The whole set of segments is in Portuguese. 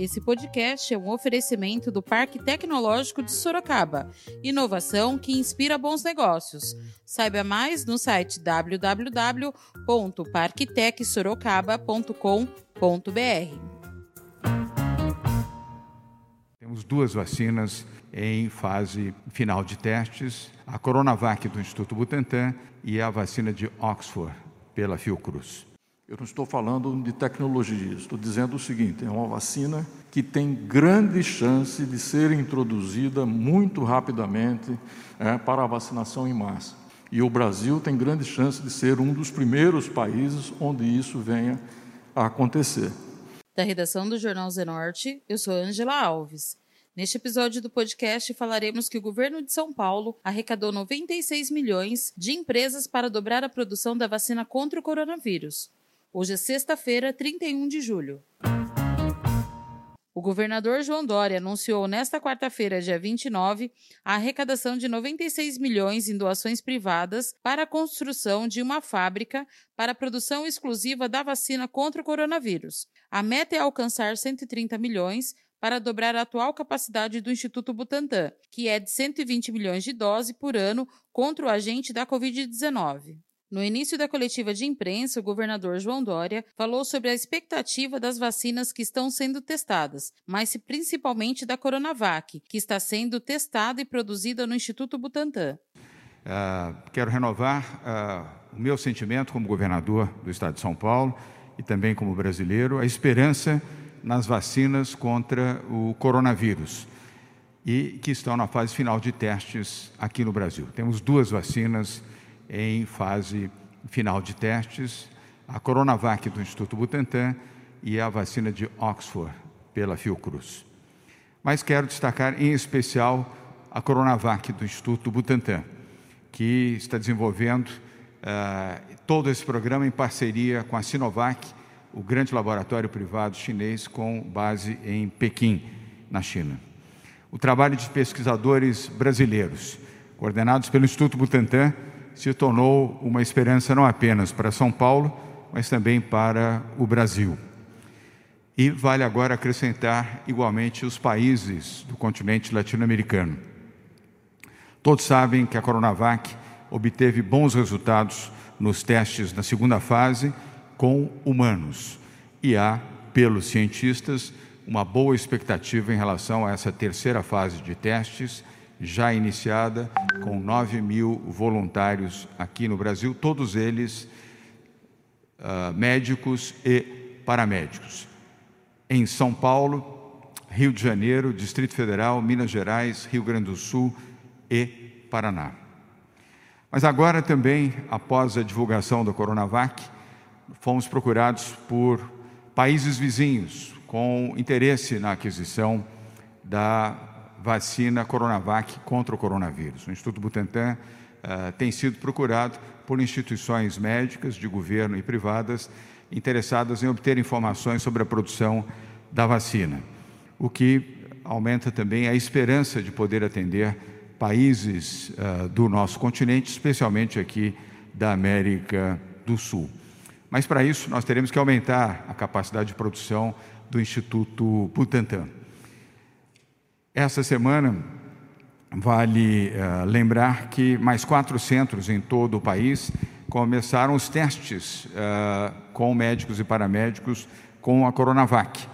Esse podcast é um oferecimento do Parque Tecnológico de Sorocaba. Inovação que inspira bons negócios. Saiba mais no site www.parktecsorocaba.com.br. Temos duas vacinas em fase final de testes: a Coronavac do Instituto Butantan e a vacina de Oxford pela Fiocruz. Eu não estou falando de tecnologia, estou dizendo o seguinte: é uma vacina que tem grande chance de ser introduzida muito rapidamente é, para a vacinação em massa. E o Brasil tem grande chance de ser um dos primeiros países onde isso venha a acontecer. Da redação do Jornal Zenorte, eu sou Angela Alves. Neste episódio do podcast falaremos que o governo de São Paulo arrecadou 96 milhões de empresas para dobrar a produção da vacina contra o coronavírus. Hoje é sexta-feira, 31 de julho. O governador João Dória anunciou nesta quarta-feira, dia 29, a arrecadação de 96 milhões em doações privadas para a construção de uma fábrica para a produção exclusiva da vacina contra o coronavírus. A meta é alcançar 130 milhões para dobrar a atual capacidade do Instituto Butantan, que é de 120 milhões de doses por ano contra o agente da Covid-19. No início da coletiva de imprensa, o governador João Dória falou sobre a expectativa das vacinas que estão sendo testadas, mas principalmente da Coronavac, que está sendo testada e produzida no Instituto Butantan. Uh, quero renovar uh, o meu sentimento como governador do Estado de São Paulo e também como brasileiro, a esperança nas vacinas contra o coronavírus e que estão na fase final de testes aqui no Brasil. Temos duas vacinas em fase final de testes: a Coronavac do Instituto Butantan e a vacina de Oxford pela Fiocruz. Mas quero destacar em especial a Coronavac do Instituto Butantan, que está desenvolvendo uh, todo esse programa em parceria com a Sinovac o grande laboratório privado chinês com base em Pequim, na China. O trabalho de pesquisadores brasileiros, coordenados pelo Instituto Butantan, se tornou uma esperança não apenas para São Paulo, mas também para o Brasil. E vale agora acrescentar igualmente os países do continente latino-americano. Todos sabem que a Coronavac obteve bons resultados nos testes na segunda fase com humanos. E há, pelos cientistas, uma boa expectativa em relação a essa terceira fase de testes, já iniciada com 9 mil voluntários aqui no Brasil, todos eles uh, médicos e paramédicos. Em São Paulo, Rio de Janeiro, Distrito Federal, Minas Gerais, Rio Grande do Sul e Paraná. Mas agora também, após a divulgação da Coronavac, fomos procurados por países vizinhos com interesse na aquisição da vacina Coronavac contra o coronavírus. O Instituto Butantan uh, tem sido procurado por instituições médicas de governo e privadas interessadas em obter informações sobre a produção da vacina, o que aumenta também a esperança de poder atender países uh, do nosso continente, especialmente aqui da América do Sul. Mas para isso nós teremos que aumentar a capacidade de produção do Instituto Butantan. Essa semana vale uh, lembrar que mais quatro centros em todo o país começaram os testes uh, com médicos e paramédicos com a Coronavac.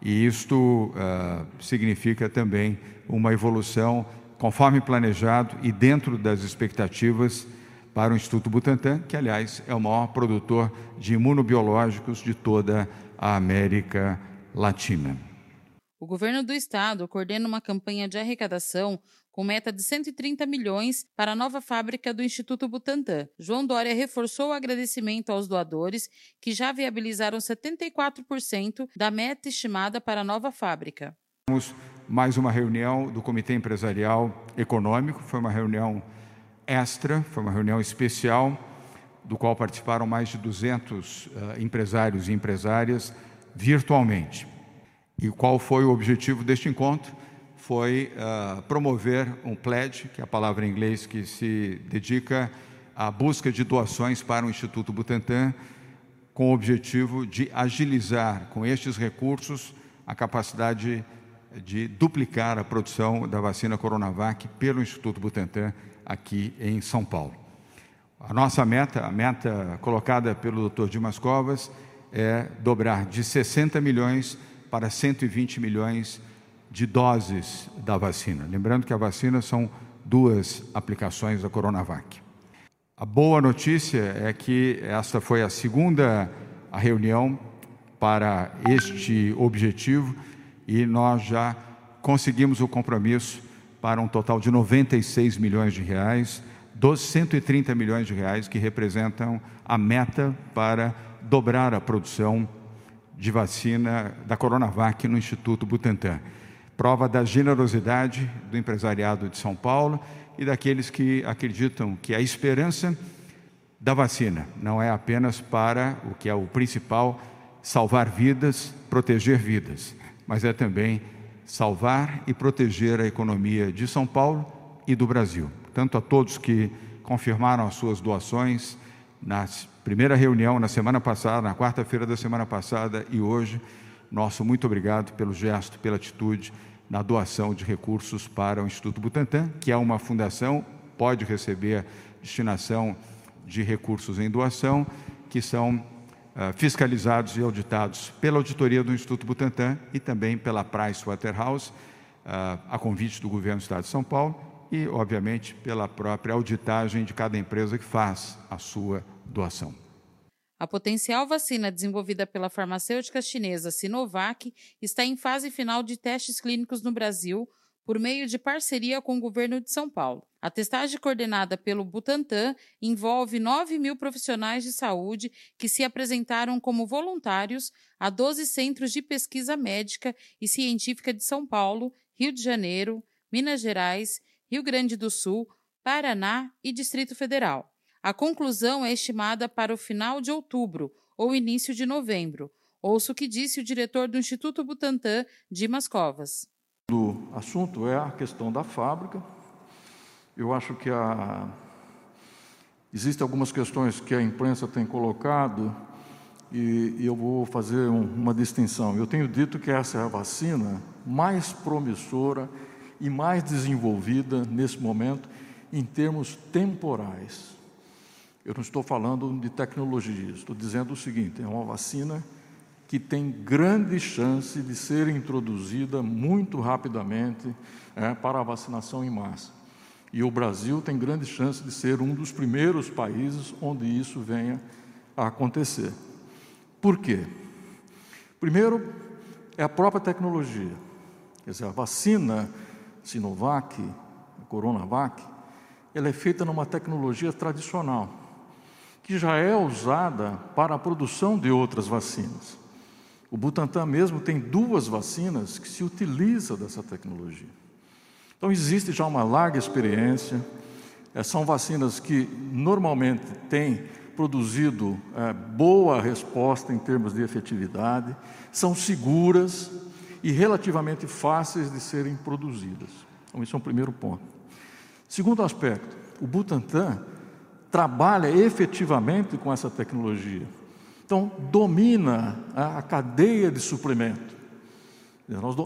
E isto uh, significa também uma evolução conforme planejado e dentro das expectativas para o Instituto Butantan, que, aliás, é o maior produtor de imunobiológicos de toda a América Latina. O governo do estado coordena uma campanha de arrecadação com meta de 130 milhões para a nova fábrica do Instituto Butantan. João Dória reforçou o agradecimento aos doadores que já viabilizaram 74% da meta estimada para a nova fábrica. Mais uma reunião do Comitê Empresarial Econômico, foi uma reunião extra, foi uma reunião especial, do qual participaram mais de 200 uh, eh, empresários e empresárias virtualmente. E qual foi o objetivo deste encontro? Foi uh, promover um pledge, que é a palavra em inglês que se dedica à busca de doações para o Instituto Butantan, com o objetivo de agilizar com estes recursos a capacidade de duplicar a produção da vacina Coronavac pelo Instituto Butantan aqui em São Paulo. A nossa meta, a meta colocada pelo Dr. Dimas Covas, é dobrar de 60 milhões para 120 milhões de doses da vacina. Lembrando que a vacina são duas aplicações da Coronavac. A boa notícia é que esta foi a segunda reunião para este objetivo e nós já conseguimos o compromisso para um total de 96 milhões de reais, dos 130 milhões de reais que representam a meta para dobrar a produção de vacina da Coronavac no Instituto Butantan. Prova da generosidade do empresariado de São Paulo e daqueles que acreditam que a esperança da vacina não é apenas para o que é o principal, salvar vidas, proteger vidas, mas é também salvar e proteger a economia de São Paulo e do Brasil. Tanto a todos que confirmaram as suas doações na primeira reunião na semana passada, na quarta-feira da semana passada e hoje, nosso muito obrigado pelo gesto, pela atitude na doação de recursos para o Instituto Butantan, que é uma fundação, pode receber destinação de recursos em doação, que são uh, fiscalizados e auditados pela auditoria do Instituto Butantan e também pela Pricewaterhouse, uh, a convite do Governo do Estado de São Paulo e, obviamente, pela própria auditagem de cada empresa que faz a sua doação. A potencial vacina desenvolvida pela farmacêutica chinesa Sinovac está em fase final de testes clínicos no Brasil por meio de parceria com o governo de São Paulo. A testagem coordenada pelo Butantan envolve 9 mil profissionais de saúde que se apresentaram como voluntários a 12 centros de pesquisa médica e científica de São Paulo, Rio de Janeiro, Minas Gerais, Rio Grande do Sul, Paraná e Distrito Federal. A conclusão é estimada para o final de outubro ou início de novembro. Ouço o que disse o diretor do Instituto Butantan, Dimas Covas. O assunto é a questão da fábrica. Eu acho que a... existem algumas questões que a imprensa tem colocado e, eu vou fazer um, uma distinção. Eu tenho dito que essa é a vacina mais promissora e mais desenvolvida nesse momento em termos temporais. Eu não estou falando de tecnologia, estou dizendo o seguinte: é uma vacina que tem grande chance de ser introduzida muito rapidamente é, para a vacinação em massa. E o Brasil tem grande chance de ser um dos primeiros países onde isso venha a acontecer. Por quê? Primeiro, é a própria tecnologia. Quer dizer, a vacina Sinovac, Coronavac, ela é feita numa tecnologia tradicional que já é usada para a produção de outras vacinas. O Butantan mesmo tem duas vacinas que se utilizam dessa tecnologia. Então existe já uma larga experiência. É, são vacinas que normalmente têm produzido é, boa resposta em termos de efetividade, são seguras e relativamente fáceis de serem produzidas. Então, esse é um primeiro ponto. Segundo aspecto, o Butantan trabalha efetivamente com essa tecnologia. Então, domina a cadeia de suprimento.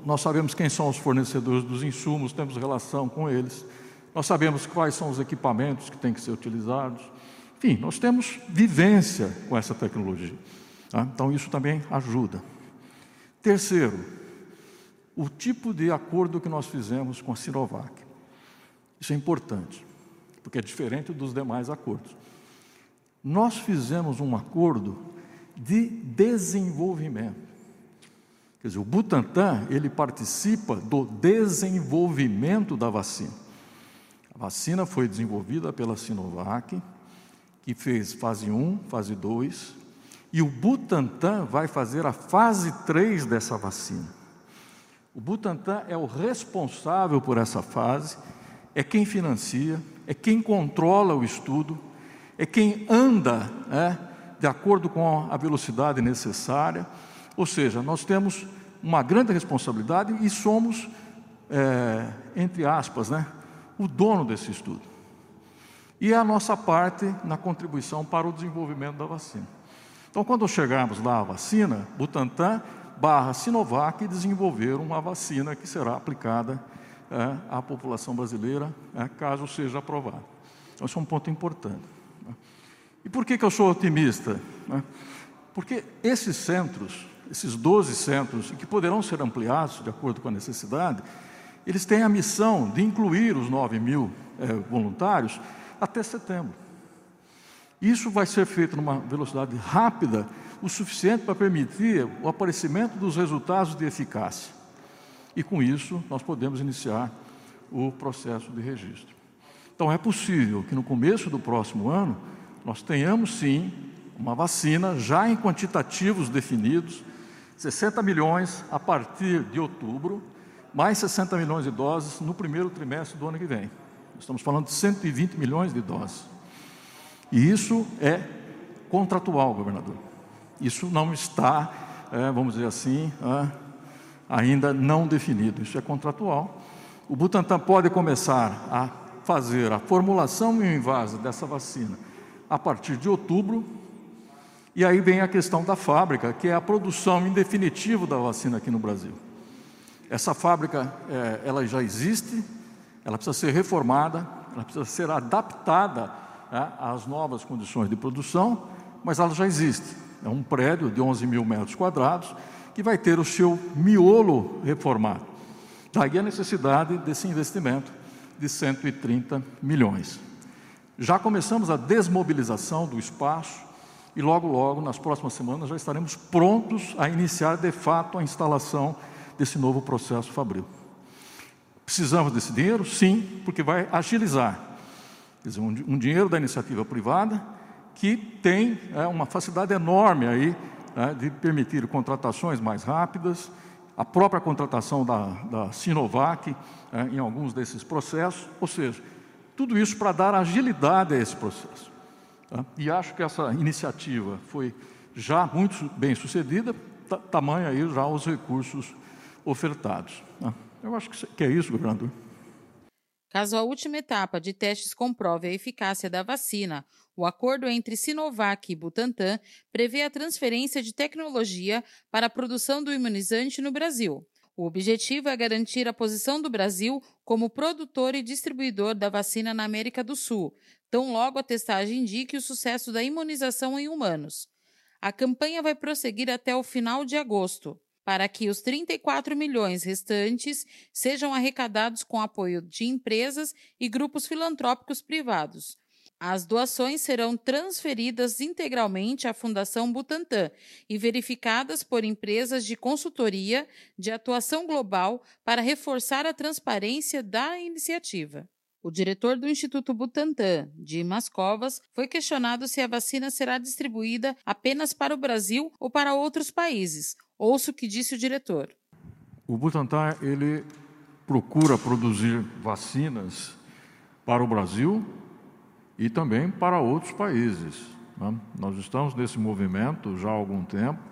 Nós, sabemos quem são os fornecedores dos insumos, temos relação com eles, nós sabemos quais são os equipamentos que têm que ser utilizados. Enfim, nós temos vivência com essa tecnologia. Tá? Então, isso também ajuda. Terceiro, o tipo de acordo que nós fizemos com a Sinovac. Isso é importante porque é diferente dos demais acordos. Nós fizemos um acordo de desenvolvimento. Quer dizer, o Butantan, ele participa do desenvolvimento da vacina. A vacina foi desenvolvida pela Sinovac, que fez fase 1, fase 2, e o Butantan vai fazer a fase 3 dessa vacina. O Butantan é o responsável por essa fase, é quem financia, é quem controla o estudo, é quem anda é, de acordo com a velocidade necessária. Ou seja, nós temos uma grande responsabilidade e somos, é, entre aspas, né, o dono desse estudo. E é a nossa parte na contribuição para o desenvolvimento da vacina. Então, quando chegarmos lá a vacina, Butantan barra Sinovac desenvolveram uma vacina que será aplicada é, à população brasileira, é, caso seja aprovada. Então, isso é um ponto importante. Né? E por que, que eu sou otimista? Né? Porque esses centros, esses 12 centros, que poderão ser ampliados de acordo com a necessidade, eles têm a missão de incluir os 9 mil é, voluntários até setembro. Isso vai ser feito numa velocidade rápida, o suficiente para permitir o aparecimento dos resultados de eficácia. E com isso, nós podemos iniciar o processo de registro. Então, é possível que no começo do próximo ano, nós tenhamos sim uma vacina já em quantitativos definidos, 60 milhões a partir de outubro, mais 60 milhões de doses no primeiro trimestre do ano que vem. Estamos falando de 120 milhões de doses. E isso é contratual, governador. Isso não está, é, vamos dizer assim, é, ainda não definido. Isso é contratual. O Butantan pode começar a fazer a formulação e o invase dessa vacina a partir de outubro. E aí vem a questão da fábrica, que é a produção em definitivo da vacina aqui no Brasil. Essa fábrica, é, ela já existe, ela precisa ser reformada, ela precisa ser adaptada né, às novas condições de produção, mas ela já existe. É um prédio de 11 mil metros quadrados que vai ter o seu miolo reformado. Daí a necessidade desse investimento de 130 milhões. Já começamos a desmobilização do espaço e logo, logo, nas próximas semanas, já estaremos prontos a iniciar de fato a instalação desse novo processo fabril. Precisamos desse dinheiro? Sim, porque vai agilizar. Quer dizer, um, dinheiro da iniciativa privada que tem é, uma facilidade enorme aí né, de permitir contratações mais rápidas, a própria contratação da, da Sinovac é, em alguns desses processos, ou seja, tudo isso para dar agilidade a esse processo. Tá? E acho que essa iniciativa foi já muito bem sucedida, tamanho aí já os recursos ofertados. Tá? Eu acho que é isso, governador. Caso a última etapa de testes comprove a eficácia da vacina, o acordo entre Sinovac e Butantan prevê a transferência de tecnologia para a produção do imunizante no Brasil. O objetivo é garantir a posição do Brasil como produtor e distribuidor da vacina na América do Sul, tão logo a testagem indique o sucesso da imunização em humanos. A campanha vai prosseguir até o final de agosto para que os 34 milhões restantes sejam arrecadados com apoio de empresas e grupos filantrópicos privados. As doações serão transferidas integralmente à Fundação Butantan e verificadas por empresas de consultoria de atuação global para reforçar a transparência da iniciativa. O diretor do Instituto Butantan, Dimas Covas, foi questionado se a vacina será distribuída apenas para o Brasil ou para outros países. Ouça o que disse o diretor. O Butantan ele procura produzir vacinas para o Brasil e também para outros países. Né? Nós estamos nesse movimento já há algum tempo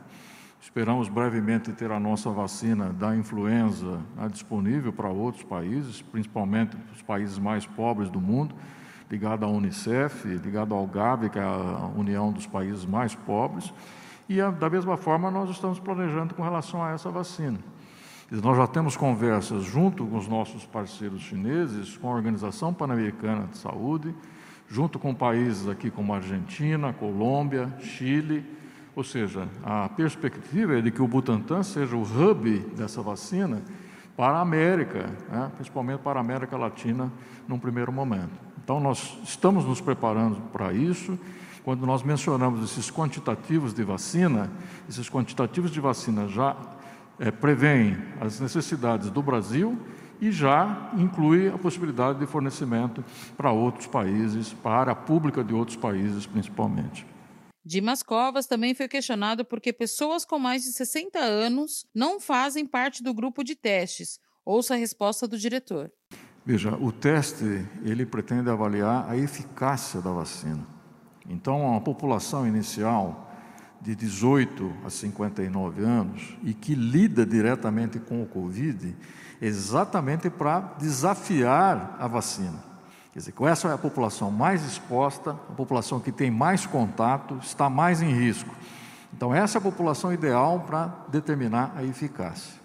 Esperamos brevemente ter a nossa vacina da influenza né, disponível para outros países, principalmente os países mais pobres do mundo, ligado à Unicef, ligado ao GAVI, que é a União dos Países Mais Pobres. E da mesma forma nós estamos planejando com relação a essa vacina. Nós já temos conversas junto com os nossos parceiros chineses, com a Organização Pan-Americana de Saúde, junto com países aqui como Argentina, Colômbia, Chile, ou seja, a perspectiva é de que o Butantan seja o hub dessa vacina para a América, né? principalmente para a América Latina, num primeiro momento. Então, nós estamos nos preparando para isso. Quando nós mencionamos esses quantitativos de vacina, esses quantitativos de vacina já é, prevêem as necessidades do Brasil e já inclui a possibilidade de fornecimento para outros países, para a pública de outros países, principalmente. Dimas Covas também foi questionado porque pessoas com mais de 60 anos não fazem parte do grupo de testes. Ouça a resposta do diretor. Veja, o teste ele pretende avaliar a eficácia da vacina. Então, a população inicial de 18 a 59 anos e que lida diretamente com o Covid, exatamente para desafiar a vacina. Quer dizer, essa é a população mais exposta, a população que tem mais contato, está mais em risco. Então, essa é a população ideal para determinar a eficácia.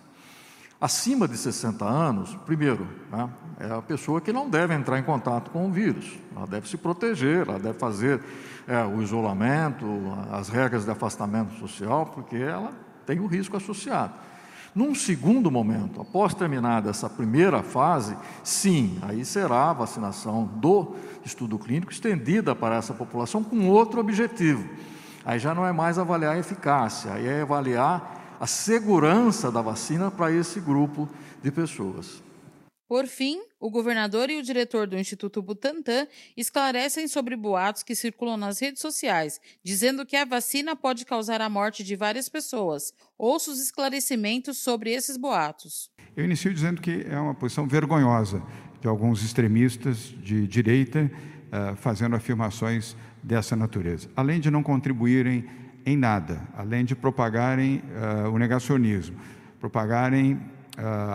Acima de 60 anos, primeiro, né, é a pessoa que não deve entrar em contato com o vírus. Ela deve se proteger, ela deve fazer é, o isolamento, as regras de afastamento social, porque ela tem o risco associado. Num segundo momento, após terminada essa primeira fase, sim, aí será a vacinação do estudo clínico estendida para essa população com outro objetivo. Aí já não é mais avaliar a eficácia, aí é avaliar a segurança da vacina para esse grupo de pessoas. Por fim, o governador e o diretor do Instituto Butantan esclarecem sobre boatos que circulam nas redes sociais, dizendo que a vacina pode causar a morte de várias pessoas. Ouça os esclarecimentos sobre esses boatos. Eu inicio dizendo que é uma posição vergonhosa de alguns extremistas de direita uh, fazendo afirmações dessa natureza. Além de não contribuírem em nada, além de propagarem uh, o negacionismo, propagarem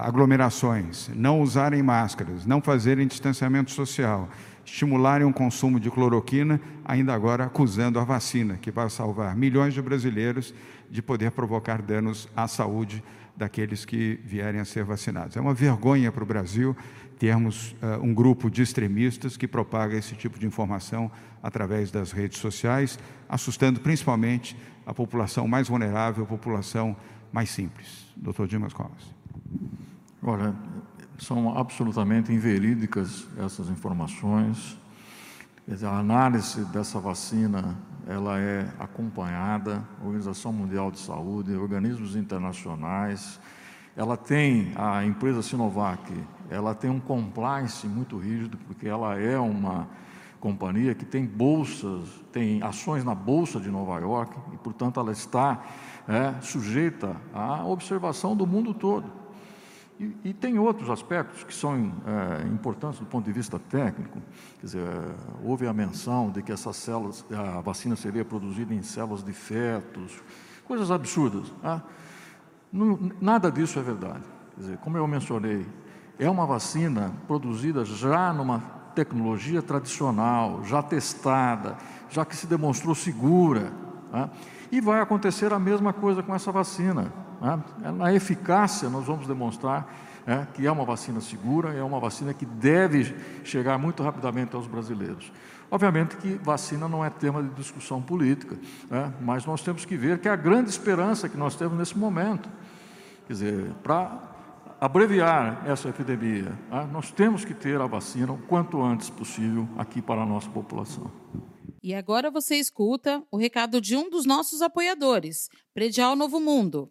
aglomerações, não usarem máscaras, não fazerem distanciamento social, estimularem o consumo de cloroquina, ainda agora acusando a vacina, que vai salvar milhões de brasileiros de poder provocar danos à saúde daqueles que vierem a ser vacinados. É uma vergonha para o Brasil termos uh, um grupo de extremistas que propaga esse tipo de informação através das redes sociais, assustando principalmente a população mais vulnerável, a população mais simples. Doutor Dimas Covas. Olha, são absolutamente inverídicas essas informações. A análise dessa vacina ela é acompanhada, Organização Mundial de Saúde, organismos internacionais. Ela tem a empresa Sinovac, ela tem um compliance muito rígido porque ela é uma companhia que tem bolsas, tem ações na bolsa de Nova York e, portanto, ela está é, sujeita à observação do mundo todo. E, e, tem outros aspectos que são é, importantes do ponto de vista técnico. Quer dizer, houve a menção de que essas células, a vacina seria produzida em células de fetos, coisas absurdas. Né? Não, nada disso é verdade. Quer dizer, como eu mencionei, é uma vacina produzida já numa tecnologia tradicional, já testada, já que se demonstrou segura. Né? E vai acontecer a mesma coisa com essa vacina. Né? Na eficácia, nós vamos demonstrar é, que é uma vacina segura, é uma vacina que deve chegar muito rapidamente aos brasileiros. Obviamente que vacina não é tema de discussão política, é, mas nós temos que ver que é a grande esperança que nós temos nesse momento. Quer dizer, para abreviar essa epidemia, é, nós temos que ter a vacina o quanto antes possível aqui para a nossa população. E agora você escuta o recado de um dos nossos apoiadores, Predial Novo Mundo.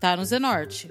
tá no Zenorte.